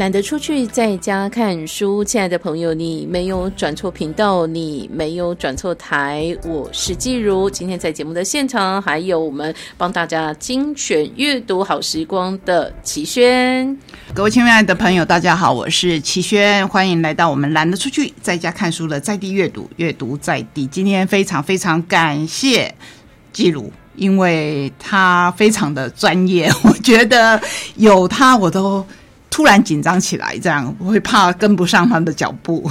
懒得出去，在家看书。亲爱的朋友，你没有转错频道，你没有转错台。我是季如，今天在节目的现场，还有我们帮大家精选阅读好时光的齐轩。各位亲爱的朋友，大家好，我是齐轩，欢迎来到我们懒得出去，在家看书的在地阅读，阅读在地。今天非常非常感谢季如，因为他非常的专业，我觉得有他我都。突然紧张起来，这样我会怕跟不上他的脚步。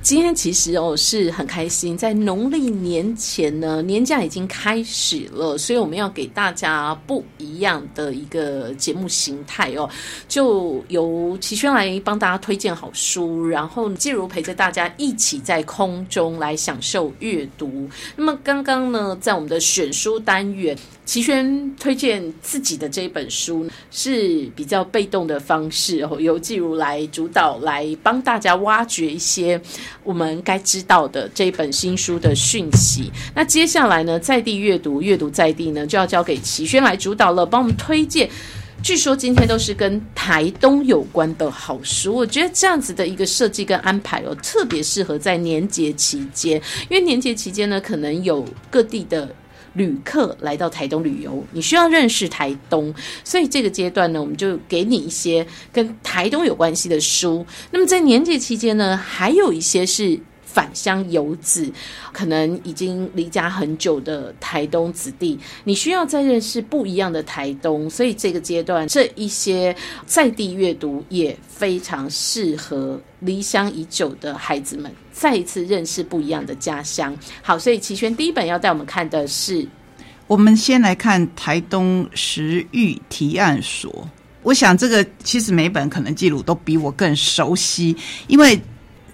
今天其实哦是很开心，在农历年前呢，年假已经开始了，所以我们要给大家不一样的一个节目形态哦，就由齐轩来帮大家推荐好书，然后季如陪着大家一起在空中来享受阅读。那么刚刚呢，在我们的选书单元。齐轩推荐自己的这一本书是比较被动的方式，哦，由季如来主导，来帮大家挖掘一些我们该知道的这一本新书的讯息。那接下来呢，在地阅读，阅读在地呢，就要交给齐轩来主导了，帮我们推荐。据说今天都是跟台东有关的好书，我觉得这样子的一个设计跟安排哦，特别适合在年节期间，因为年节期间呢，可能有各地的。旅客来到台东旅游，你需要认识台东，所以这个阶段呢，我们就给你一些跟台东有关系的书。那么在年节期间呢，还有一些是。返乡游子，可能已经离家很久的台东子弟，你需要再认识不一样的台东，所以这个阶段这一些在地阅读也非常适合离乡已久的孩子们再一次认识不一样的家乡。好，所以齐轩第一本要带我们看的是，我们先来看台东食育提案所。我想这个其实每本可能记录都比我更熟悉，因为。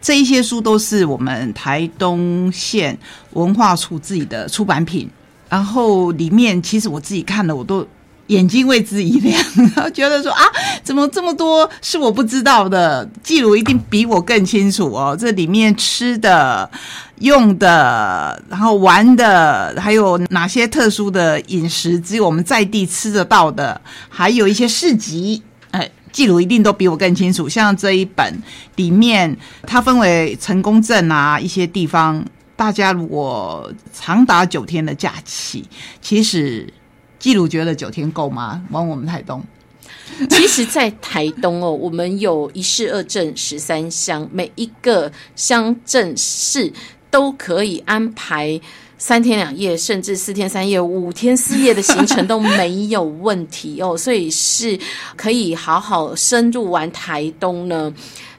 这一些书都是我们台东县文化处自己的出版品，然后里面其实我自己看了，我都眼睛为之一亮，然后觉得说啊，怎么这么多是我不知道的？记录一定比我更清楚哦。这里面吃的、用的，然后玩的，还有哪些特殊的饮食，只有我们在地吃得到的，还有一些市集，记录一定都比我更清楚。像这一本里面，它分为成功镇啊一些地方，大家如果长达九天的假期，其实记录觉得九天够吗？往我们台东，其实，在台东哦，我们有一市二镇十三乡，每一个乡镇市都可以安排。三天两夜，甚至四天三夜、五天四夜的行程都没有问题哦，所以是可以好好深入玩台东呢。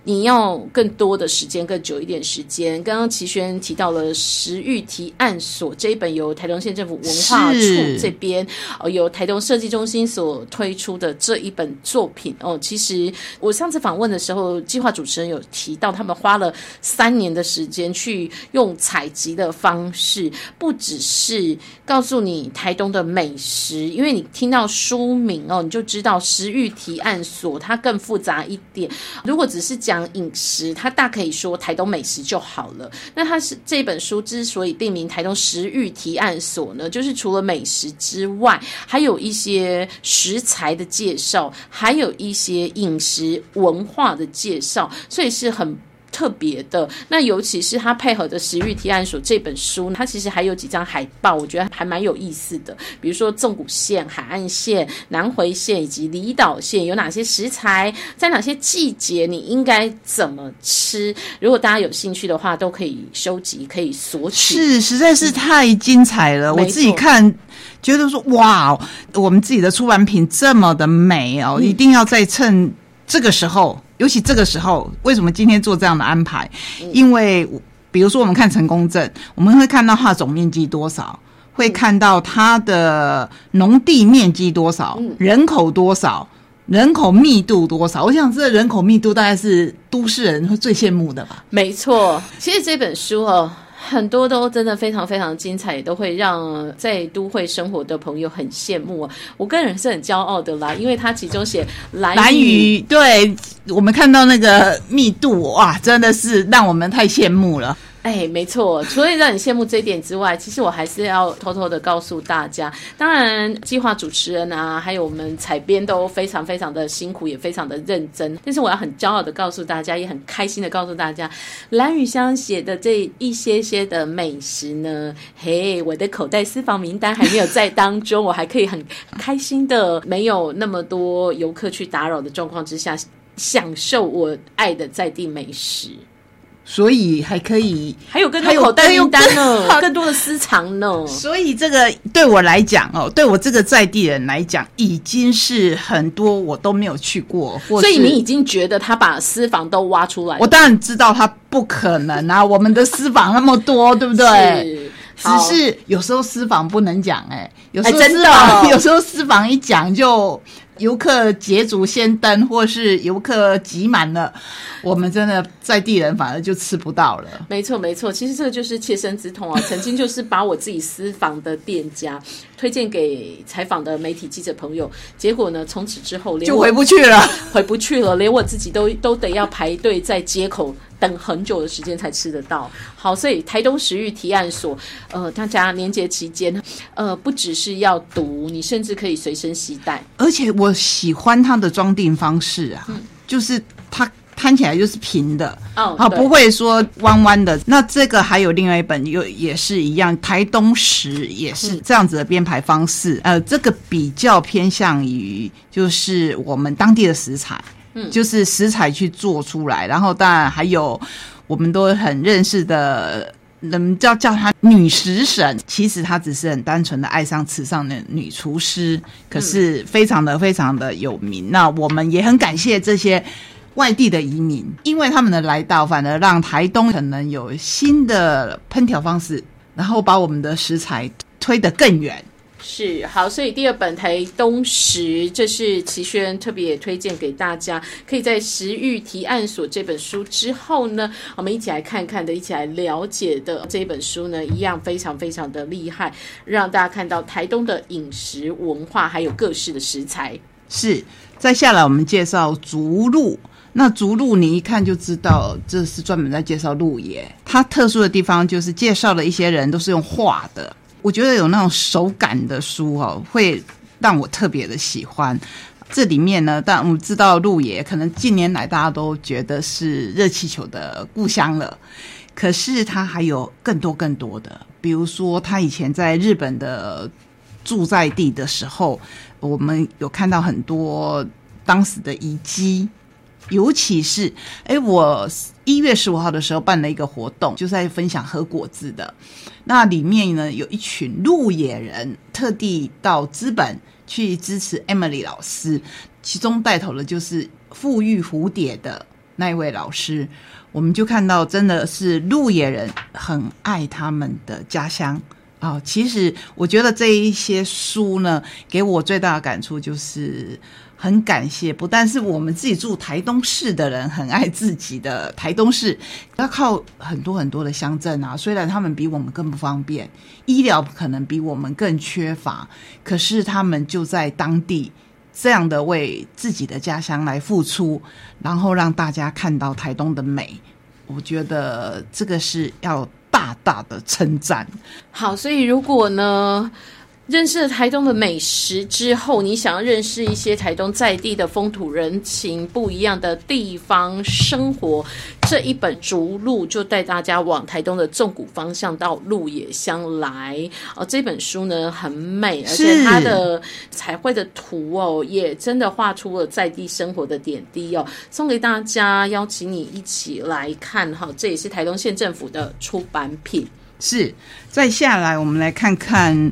你要更多的时间，更久一点时间。刚刚齐轩提到了食欲提案所这一本由台东县政府文化处这边哦，由台东设计中心所推出的这一本作品哦。其实我上次访问的时候，计划主持人有提到，他们花了三年的时间去用采集的方式，不只是告诉你台东的美食，因为你听到书名哦，你就知道食欲提案所它更复杂一点。如果只是讲讲饮食，他大可以说台东美食就好了。那他是这本书之所以定名台东食欲提案所呢，就是除了美食之外，还有一些食材的介绍，还有一些饮食文化的介绍，所以是很。特别的，那尤其是它配合的食欲提案所这本书，它其实还有几张海报，我觉得还蛮有意思的。比如说纵谷线、海岸线、南回线以及离岛线有哪些食材，在哪些季节你应该怎么吃？如果大家有兴趣的话，都可以收集，可以索取。是，实在是太精彩了！我自己看，觉得说哇，我们自己的出版品这么的美哦，一定要再趁这个时候。尤其这个时候，为什么今天做这样的安排？因为比如说，我们看成功证，我们会看到它总面积多少，会看到它的农地面积多少，人口多少，人口密度多少。我想，这人口密度大概是都市人会最羡慕的吧？没错，其实这本书哦。很多都真的非常非常精彩，也都会让在都会生活的朋友很羡慕啊。我个人是很骄傲的啦，因为他其中写蓝雨，对我们看到那个密度哇，真的是让我们太羡慕了。哎，没错，除了让你羡慕这一点之外，其实我还是要偷偷的告诉大家，当然计划主持人啊，还有我们采编都非常非常的辛苦，也非常的认真。但是我要很骄傲的告诉大家，也很开心的告诉大家，蓝雨香写的这一些些的美食呢，嘿，我的口袋私房名单还没有在当中，我还可以很开心的，没有那么多游客去打扰的状况之下，享受我爱的在地美食。所以还可以，还有更多口袋名单呢，更多的私藏呢。所以这个对我来讲哦，对我这个在地人来讲，已经是很多我都没有去过。所以你已经觉得他把私房都挖出来？我当然知道他不可能啊，我们的私房那么多，对不对？只是有时候私房不能讲，哎，有时候私房，有时候私房一讲就。游客捷足先登，或是游客挤满了，我们真的在地人反而就吃不到了。没错，没错，其实这个就是切身之痛啊！曾经就是把我自己私房的店家推荐给采访的媒体记者朋友，结果呢，从此之后就回不去了，回不去了，连我自己都都得要排队在街口。等很久的时间才吃得到。好，所以台东食欲提案所，呃，大家年节期间，呃，不只是要读，你甚至可以随身携带。而且我喜欢它的装订方式啊，就是它摊起来就是平的，哦，好，不会说弯弯的。那这个还有另外一本，又也是一样，台东食也是这样子的编排方式。呃，这个比较偏向于就是我们当地的食材。嗯，就是食材去做出来，然后当然还有我们都很认识的，人叫叫她女食神，其实她只是很单纯的爱上池上的女厨师，可是非常的非常的有名。那我们也很感谢这些外地的移民，因为他们的来到，反而让台东可能有新的烹调方式，然后把我们的食材推得更远。是好，所以第二本台东食，这是齐轩特别推荐给大家，可以在食欲提案所这本书之后呢，我们一起来看看的，一起来了解的这一本书呢，一样非常非常的厉害，让大家看到台东的饮食文化，还有各式的食材。是，再下来我们介绍竹鹿，那竹鹿你一看就知道，这是专门在介绍鹿野，它特殊的地方就是介绍的一些人都是用画的。我觉得有那种手感的书哦，会让我特别的喜欢。这里面呢，但我们知道鹿野可能近年来大家都觉得是热气球的故乡了，可是它还有更多更多的，比如说他以前在日本的住在地的时候，我们有看到很多当时的遗迹。尤其是，哎，我一月十五号的时候办了一个活动，就是在分享喝果子的。那里面呢，有一群鹿野人特地到资本去支持 Emily 老师，其中带头的就是富裕蝴蝶的那一位老师。我们就看到，真的是鹿野人很爱他们的家乡啊。其实，我觉得这一些书呢，给我最大的感触就是。很感谢，不但是我们自己住台东市的人很爱自己的台东市，要靠很多很多的乡镇啊。虽然他们比我们更不方便，医疗可能比我们更缺乏，可是他们就在当地这样的为自己的家乡来付出，然后让大家看到台东的美。我觉得这个是要大大的称赞。好，所以如果呢？认识了台东的美食之后，你想要认识一些台东在地的风土人情、不一样的地方生活，这一本逐鹿就带大家往台东的纵谷方向到鹿野乡来。哦，这本书呢很美，而且它的彩绘的图哦，也真的画出了在地生活的点滴哦，送给大家，邀请你一起来看哈。这也是台东县政府的出版品。是，再下来我们来看看。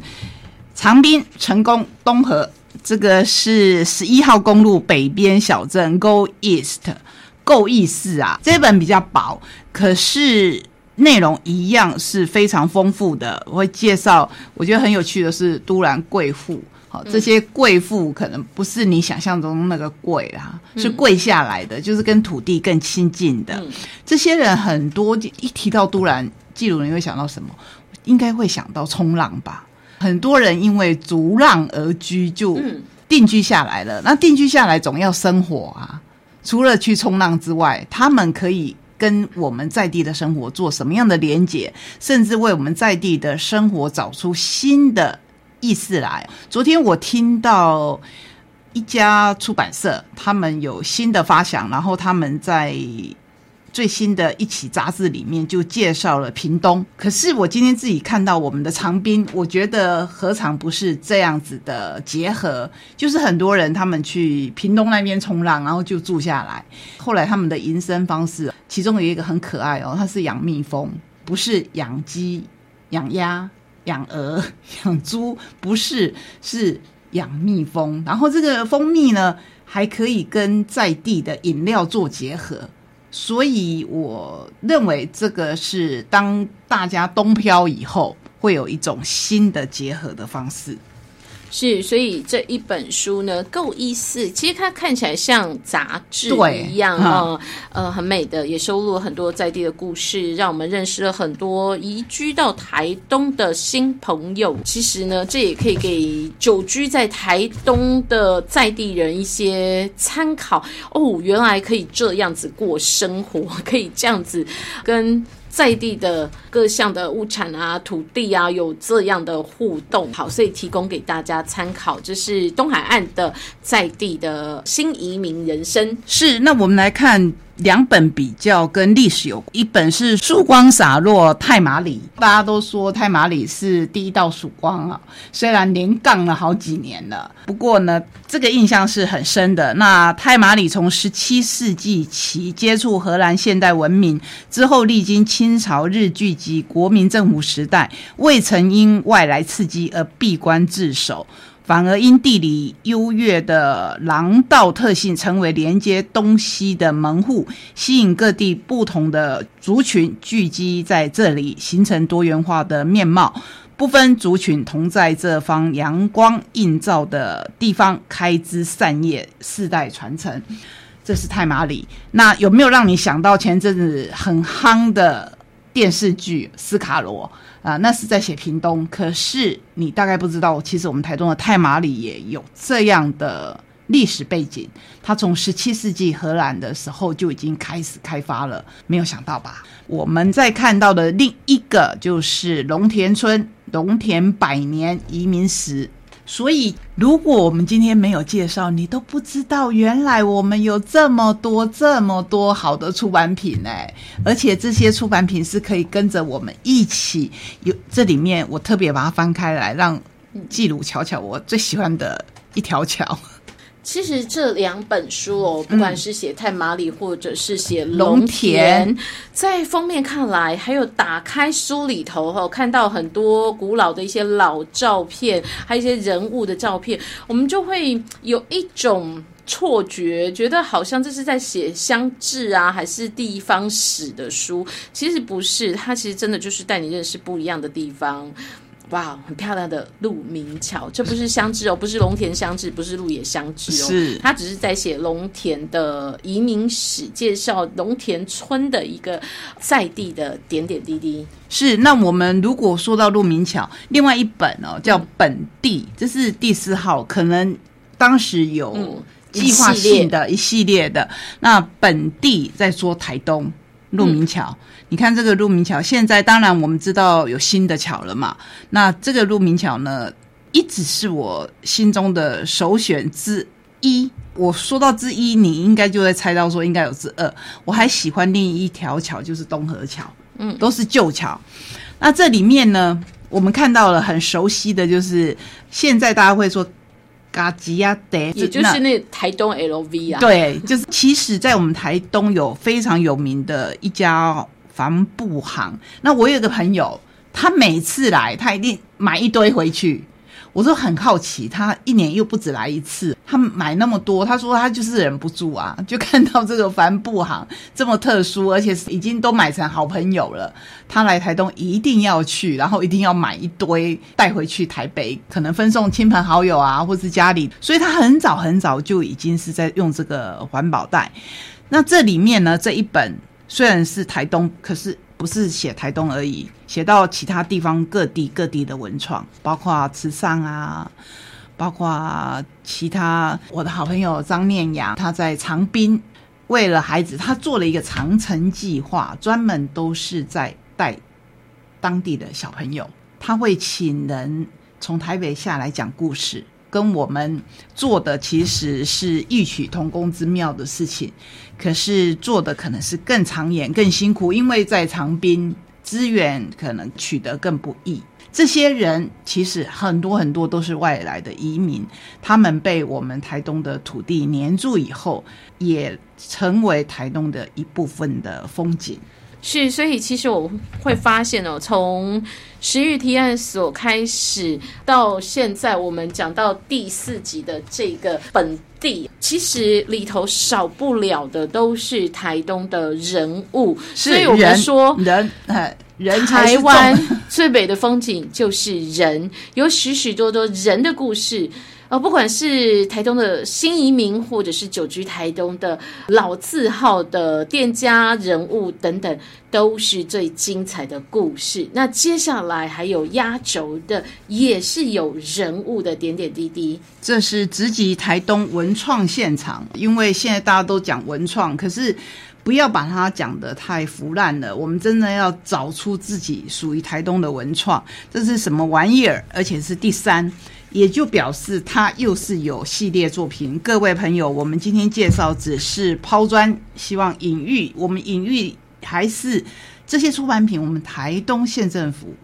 长滨成功东河，这个是十一号公路北边小镇 Go East，够意思啊！这本比较薄，可是内容一样是非常丰富的。我会介绍，我觉得很有趣的是都兰贵妇。好，这些贵妇可能不是你想象中那个贵啦，是跪下来的，就是跟土地更亲近的。这些人很多，一提到都兰记录，你会想到什么？应该会想到冲浪吧。很多人因为逐浪而居，就定居下来了。那定居下来总要生活啊，除了去冲浪之外，他们可以跟我们在地的生活做什么样的连结，甚至为我们在地的生活找出新的意思来。昨天我听到一家出版社，他们有新的发想，然后他们在。最新的一期杂志里面就介绍了屏东，可是我今天自己看到我们的长滨，我觉得何尝不是这样子的结合？就是很多人他们去屏东那边冲浪，然后就住下来。后来他们的营生方式，其中有一个很可爱哦，它是养蜜蜂，不是养鸡、养鸭、养鹅、养猪，不是，是养蜜蜂。然后这个蜂蜜呢，还可以跟在地的饮料做结合。所以我认为这个是当大家东漂以后，会有一种新的结合的方式。是，所以这一本书呢够意思。其实它看起来像杂志一样啊，呃，很美的，也收录了很多在地的故事，让我们认识了很多移居到台东的新朋友。其实呢，这也可以给久居在台东的在地人一些参考哦。原来可以这样子过生活，可以这样子跟。在地的各项的物产啊、土地啊，有这样的互动，好，所以提供给大家参考。这是东海岸的在地的新移民人生。是，那我们来看。两本比较跟历史有，一本是《曙光洒落太马里》，大家都说太马里是第一道曙光啊，虽然连杠了好几年了，不过呢，这个印象是很深的。那太马里从十七世纪起接触荷兰现代文明之后，历经清朝、日据及国民政府时代，未曾因外来刺激而闭关自守。反而因地理优越的廊道特性，成为连接东西的门户，吸引各地不同的族群聚集在这里，形成多元化的面貌。不分族群，同在这方阳光映照的地方开枝散叶，世代传承。这是太马里。那有没有让你想到前阵子很夯的电视剧《斯卡罗》？啊，那是在写屏东，可是你大概不知道，其实我们台中的太马里也有这样的历史背景。它从十七世纪荷兰的时候就已经开始开发了，没有想到吧？我们在看到的另一个就是龙田村龙田百年移民史。所以，如果我们今天没有介绍，你都不知道原来我们有这么多、这么多好的出版品哎！而且这些出版品是可以跟着我们一起有。这里面我特别把它翻开来，让记录瞧瞧我最喜欢的一条桥。其实这两本书哦，不管是写太马里，或者是写龙田，在封面看来，还有打开书里头哈，看到很多古老的一些老照片，还有一些人物的照片，我们就会有一种错觉，觉得好像这是在写乡志啊，还是地方史的书。其实不是，它其实真的就是带你认识不一样的地方。哇，很漂亮的鹿鸣桥，这不是乡志哦，不是龙田乡志，不是鹿野乡志哦，是他只是在写龙田的移民史，介绍龙田村的一个在地的点点滴滴。是，那我们如果说到鹿鸣桥，另外一本哦叫本地，这是第四号，可能当时有计划性的一系列的。那本地在说台东鹿鸣桥。你看这个鹿鸣桥，现在当然我们知道有新的桥了嘛。那这个鹿鸣桥呢，一直是我心中的首选之一。我说到之一，你应该就会猜到说应该有之二。我还喜欢另一条桥，就是东河桥，嗯，都是旧桥。那这里面呢，我们看到了很熟悉的就是现在大家会说。嘎吉亚德，也就是那台东 LV 啊。对，就是其实，在我们台东有非常有名的一家。帆布行，那我有个朋友，他每次来，他一定买一堆回去。我说很好奇，他一年又不止来一次，他买那么多，他说他就是忍不住啊，就看到这个帆布行这么特殊，而且已经都买成好朋友了。他来台东一定要去，然后一定要买一堆带回去台北，可能分送亲朋好友啊，或是家里。所以他很早很早就已经是在用这个环保袋。那这里面呢，这一本。虽然是台东，可是不是写台东而已，写到其他地方各地各地的文创，包括慈善啊，包括其他。我的好朋友张念阳，他在长滨为了孩子，他做了一个长城计划，专门都是在带当地的小朋友。他会请人从台北下来讲故事，跟我们做的其实是异曲同工之妙的事情，可是做的可能是更长远、更辛苦，因为在长滨资源可能取得更不易。这些人其实很多很多都是外来的移民，他们被我们台东的土地黏住以后，也成为台东的一部分的风景。是，所以其实我会发现哦，从食欲提案所开始到现在，我们讲到第四集的这个本地，其实里头少不了的都是台东的人物，所以我们说人，人台湾最美的风景就是人，有许许多多人的故事。呃，不管是台东的新移民，或者是久居台东的老字号的店家人物等等，都是最精彩的故事。那接下来还有压轴的，也是有人物的点点滴滴。这是直击台东文创现场，因为现在大家都讲文创，可是不要把它讲得太腐烂了。我们真的要找出自己属于台东的文创，这是什么玩意儿？而且是第三。也就表示它又是有系列作品。各位朋友，我们今天介绍只是抛砖，希望隐喻我们隐喻还是这些出版品，我们台东县政府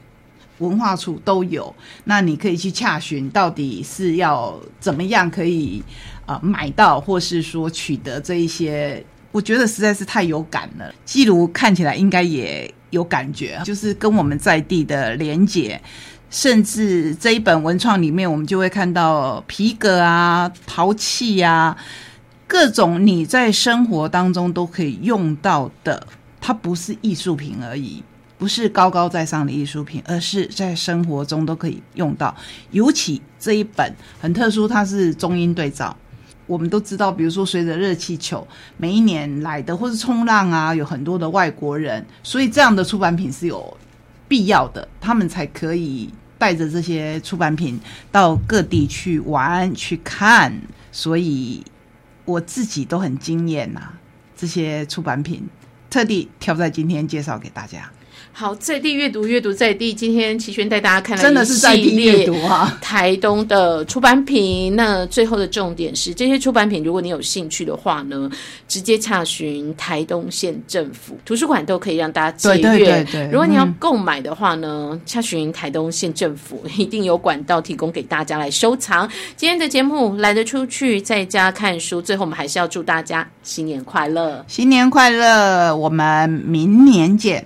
文化处都有。那你可以去洽询，到底是要怎么样可以啊买到，或是说取得这一些？我觉得实在是太有感了。季如看起来应该也有感觉，就是跟我们在地的连结。甚至这一本文创里面，我们就会看到皮革啊、陶器呀，各种你在生活当中都可以用到的。它不是艺术品而已，不是高高在上的艺术品，而是在生活中都可以用到。尤其这一本很特殊，它是中英对照。我们都知道，比如说随着热气球每一年来的，或是冲浪啊，有很多的外国人，所以这样的出版品是有必要的，他们才可以。带着这些出版品到各地去玩去看，所以我自己都很惊艳呐。这些出版品特地挑在今天介绍给大家。好，在地阅读，阅读在地。今天齐轩带大家看了真的是在地阅读啊，台东的出版品。那最后的重点是，这些出版品，如果你有兴趣的话呢，直接查询台东县政府图书馆都可以让大家借阅。对对对。如果你要购买的话呢，查询台东县政府 一定有管道提供给大家来收藏。今天的节目来得出去，在家看书。最后，我们还是要祝大家新年快乐，新年快乐！我们明年见。